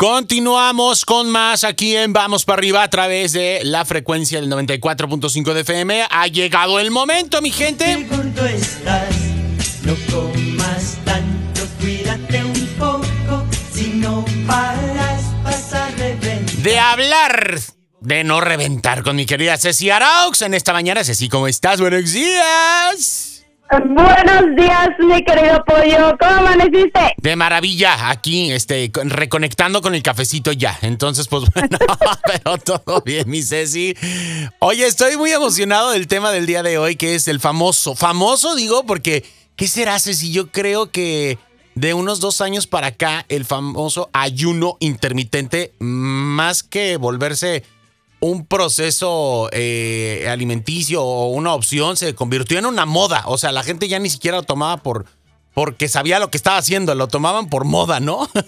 Continuamos con más aquí en Vamos para arriba a través de la frecuencia del 94.5 de FM. Ha llegado el momento, mi gente. estás, no comas tanto, cuídate un poco, si no paras vas a De hablar, de no reventar con mi querida Ceci Araux en esta mañana. Ceci, ¿cómo estás? Buenos días. Buenos días, mi querido pollo. ¿Cómo amaneciste? De maravilla, aquí, este, reconectando con el cafecito ya. Entonces, pues bueno, pero todo bien, mi Ceci. Oye, estoy muy emocionado del tema del día de hoy, que es el famoso. Famoso, digo, porque, ¿qué será, Ceci? Yo creo que de unos dos años para acá, el famoso ayuno intermitente, más que volverse un proceso eh, alimenticio o una opción se convirtió en una moda. O sea, la gente ya ni siquiera lo tomaba por porque sabía lo que estaba haciendo, lo tomaban por moda, ¿no?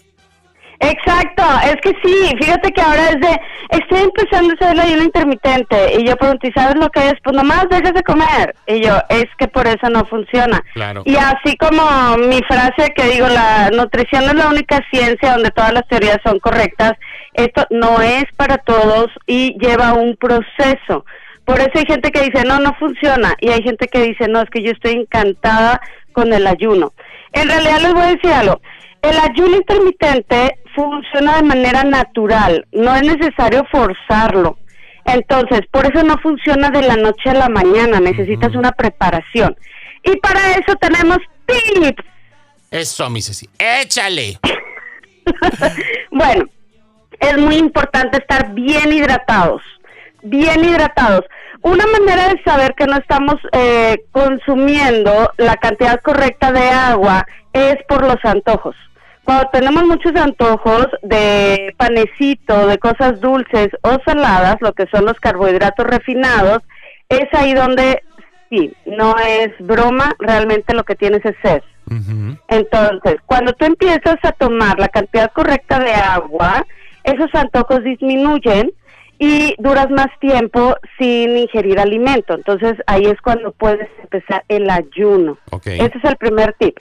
Exacto, es que sí, fíjate que ahora es de, estoy empezando a hacer el ayuno intermitente y yo pregunto, ¿y sabes lo que es? Pues nomás dejas de comer. Y yo, es que por eso no funciona. Claro. Y así como mi frase que digo, la nutrición es la única ciencia donde todas las teorías son correctas, esto no es para todos y lleva un proceso. Por eso hay gente que dice, no, no funciona. Y hay gente que dice, no, es que yo estoy encantada con el ayuno. En realidad les voy a decir algo. El ayuno intermitente funciona de manera natural, no es necesario forzarlo. Entonces, por eso no funciona de la noche a la mañana, necesitas una preparación. Y para eso tenemos tips. Eso, mi Ceci, échale. bueno, es muy importante estar bien hidratados, bien hidratados. Una manera de saber que no estamos eh, consumiendo la cantidad correcta de agua es por los antojos. Cuando tenemos muchos antojos de panecito, de cosas dulces o saladas, lo que son los carbohidratos refinados, es ahí donde sí, no es broma, realmente lo que tienes es sed. Entonces, cuando tú empiezas a tomar la cantidad correcta de agua, esos antojos disminuyen y duras más tiempo sin ingerir alimento. Entonces ahí es cuando puedes empezar el ayuno. Ese es el primer tip.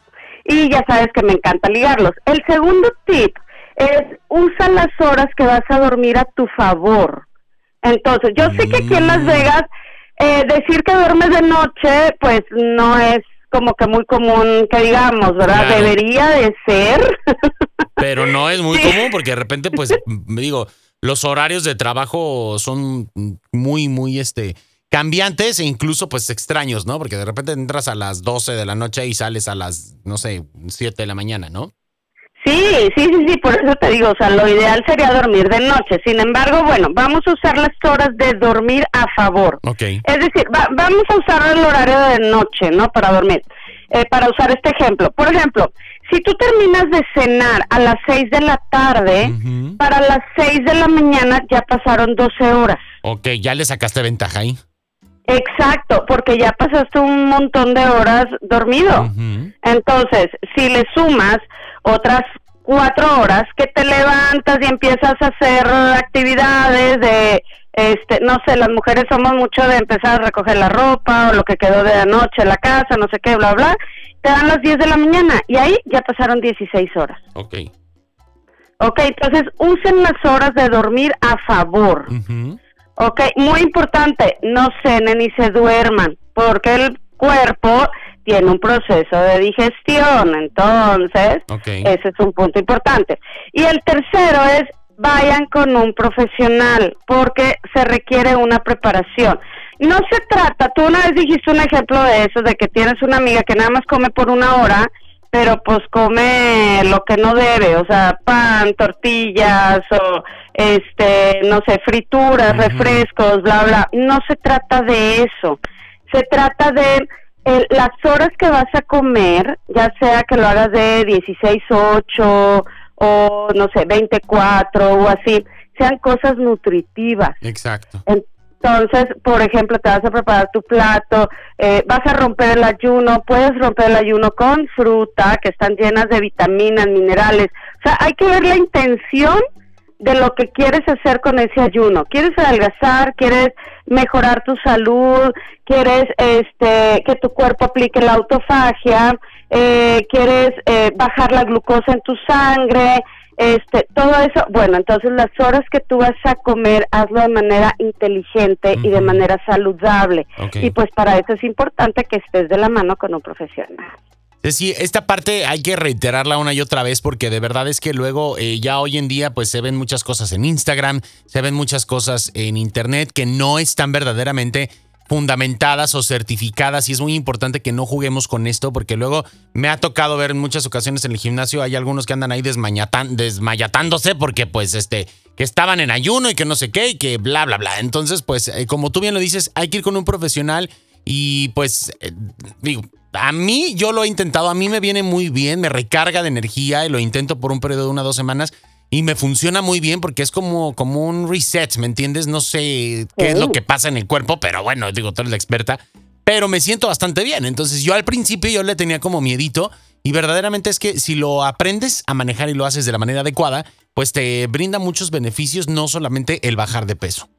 Y ya sabes que me encanta ligarlos. El segundo tip es usa las horas que vas a dormir a tu favor. Entonces, yo sé que aquí en Las mm. Vegas eh, decir que duermes de noche, pues no es como que muy común que digamos, ¿verdad? Debería de ser. Pero no es muy común porque de repente, pues, me digo, los horarios de trabajo son muy, muy, este, cambiantes e incluso, pues, extraños, ¿no? Porque de repente entras a las 12 de la noche y sales a las, no sé, 7 de la mañana, ¿no? Sí, sí, sí, sí, por eso te digo, o sea, lo ideal sería dormir de noche. Sin embargo, bueno, vamos a usar las horas de dormir a favor. Ok. Es decir, vamos a usar el horario de noche, ¿no? Para dormir. Eh, para usar este ejemplo. Por ejemplo, si tú terminas de cenar a las 6 de la tarde, para las 6 de la mañana ya pasaron 12 horas. Ok, ya le sacaste ventaja ahí. Exacto, porque ya pasaste un montón de horas dormido. Entonces, si le sumas otras cuatro horas que te levantas y empiezas a hacer actividades de, este, no sé, las mujeres somos mucho de empezar a recoger la ropa o lo que quedó de anoche en la casa, no sé qué, bla, bla, te dan las 10 de la mañana y ahí ya pasaron 16 horas. Ok. Ok, entonces usen las horas de dormir a favor. Ok, muy importante, no cenen ni se duerman, porque el cuerpo tiene un proceso de digestión, entonces ese es un punto importante. Y el tercero es vayan con un profesional porque se requiere una preparación. No se trata, tú una vez dijiste un ejemplo de eso, de que tienes una amiga que nada más come por una hora, pero pues come lo que no debe, o sea, pan, tortillas o este, no sé, frituras, refrescos, bla, bla. No se trata de eso. Se trata de las horas que vas a comer, ya sea que lo hagas de 16, 8 o no sé, 24 o así, sean cosas nutritivas. Exacto. Entonces, por ejemplo, te vas a preparar tu plato, eh, vas a romper el ayuno, puedes romper el ayuno con fruta, que están llenas de vitaminas, minerales. O sea, hay que ver la intención de lo que quieres hacer con ese ayuno. ¿Quieres adelgazar? ¿Quieres mejorar tu salud? ¿Quieres este, que tu cuerpo aplique la autofagia? Eh, ¿Quieres eh, bajar la glucosa en tu sangre? Este, todo eso, bueno, entonces las horas que tú vas a comer, hazlo de manera inteligente y de manera saludable. Y pues para eso es importante que estés de la mano con un profesional. Sí, esta parte hay que reiterarla una y otra vez porque de verdad es que luego eh, ya hoy en día pues se ven muchas cosas en Instagram, se ven muchas cosas en Internet que no están verdaderamente fundamentadas o certificadas y es muy importante que no juguemos con esto porque luego me ha tocado ver en muchas ocasiones en el gimnasio hay algunos que andan ahí desmayatándose porque pues este que estaban en ayuno y que no sé qué y que bla bla bla. Entonces pues eh, como tú bien lo dices hay que ir con un profesional y pues eh, digo a mí yo lo he intentado, a mí me viene muy bien, me recarga de energía y lo intento por un periodo de una o dos semanas y me funciona muy bien porque es como, como un reset, ¿me entiendes? No sé qué es lo que pasa en el cuerpo, pero bueno, digo, tú eres la experta, pero me siento bastante bien. Entonces yo al principio yo le tenía como miedito y verdaderamente es que si lo aprendes a manejar y lo haces de la manera adecuada, pues te brinda muchos beneficios, no solamente el bajar de peso.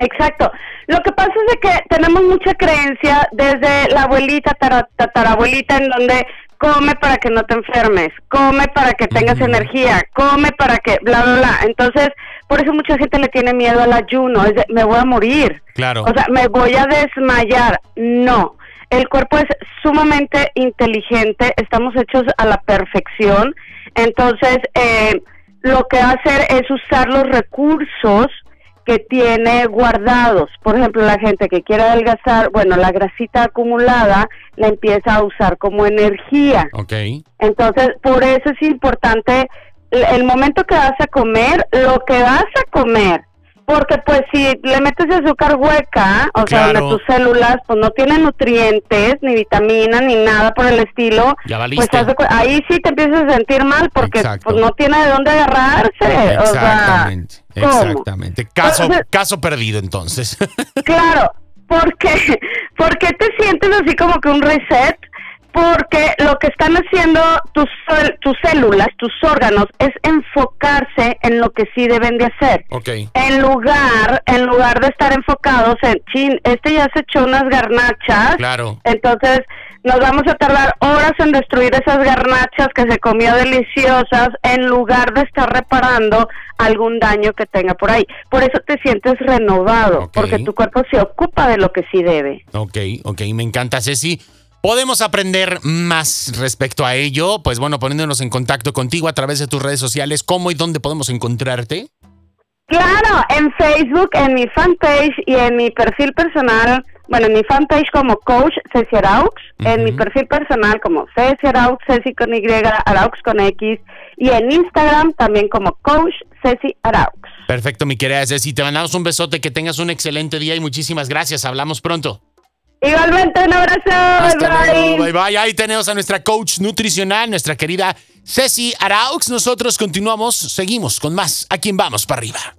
Exacto. Lo que pasa es de que tenemos mucha creencia desde la abuelita, tatarabuelita, en donde come para que no te enfermes, come para que tengas energía, come para que bla, bla, bla. Entonces, por eso mucha gente le tiene miedo al ayuno, es de, me voy a morir. Claro. O sea, me voy a desmayar. No. El cuerpo es sumamente inteligente, estamos hechos a la perfección. Entonces, eh, lo que va a hacer es usar los recursos que tiene guardados. Por ejemplo, la gente que quiere adelgazar, bueno, la grasita acumulada la empieza a usar como energía. Ok. Entonces, por eso es importante el momento que vas a comer, lo que vas a comer. Porque pues si le metes azúcar hueca, o sea, donde tus células pues no tienen nutrientes, ni vitaminas, ni nada por el estilo, pues ahí sí te empiezas a sentir mal porque pues no tiene de dónde agarrarse. Exactamente, exactamente. Caso, caso perdido entonces. claro, porque, ¿por qué te sientes así como que un reset? Porque lo que están haciendo tus, tus células, tus órganos, es enfocarse en lo que sí deben de hacer. Okay. En lugar, en lugar de estar enfocados en, chin, este ya se echó unas garnachas. Claro. Entonces, nos vamos a tardar horas en destruir esas garnachas que se comió deliciosas en lugar de estar reparando algún daño que tenga por ahí. Por eso te sientes renovado, porque tu cuerpo se ocupa de lo que sí debe. Ok, ok, me encanta Ceci. Podemos aprender más respecto a ello, pues bueno, poniéndonos en contacto contigo a través de tus redes sociales, ¿cómo y dónde podemos encontrarte? Claro, en Facebook, en mi fanpage y en mi perfil personal, bueno, en mi fanpage como Coach Ceci Araux, en mi perfil personal como Ceci Araux, Ceci con Y, Araux con X, y en Instagram también como Coach Ceci Araux. Perfecto, mi querida Ceci, te mandamos un besote, que tengas un excelente día y muchísimas gracias, hablamos pronto. Igualmente, un abrazo. bye. bye bye. Ahí tenemos a nuestra coach nutricional, nuestra querida Ceci Araux. Nosotros continuamos, seguimos con más. ¿A quién vamos para arriba?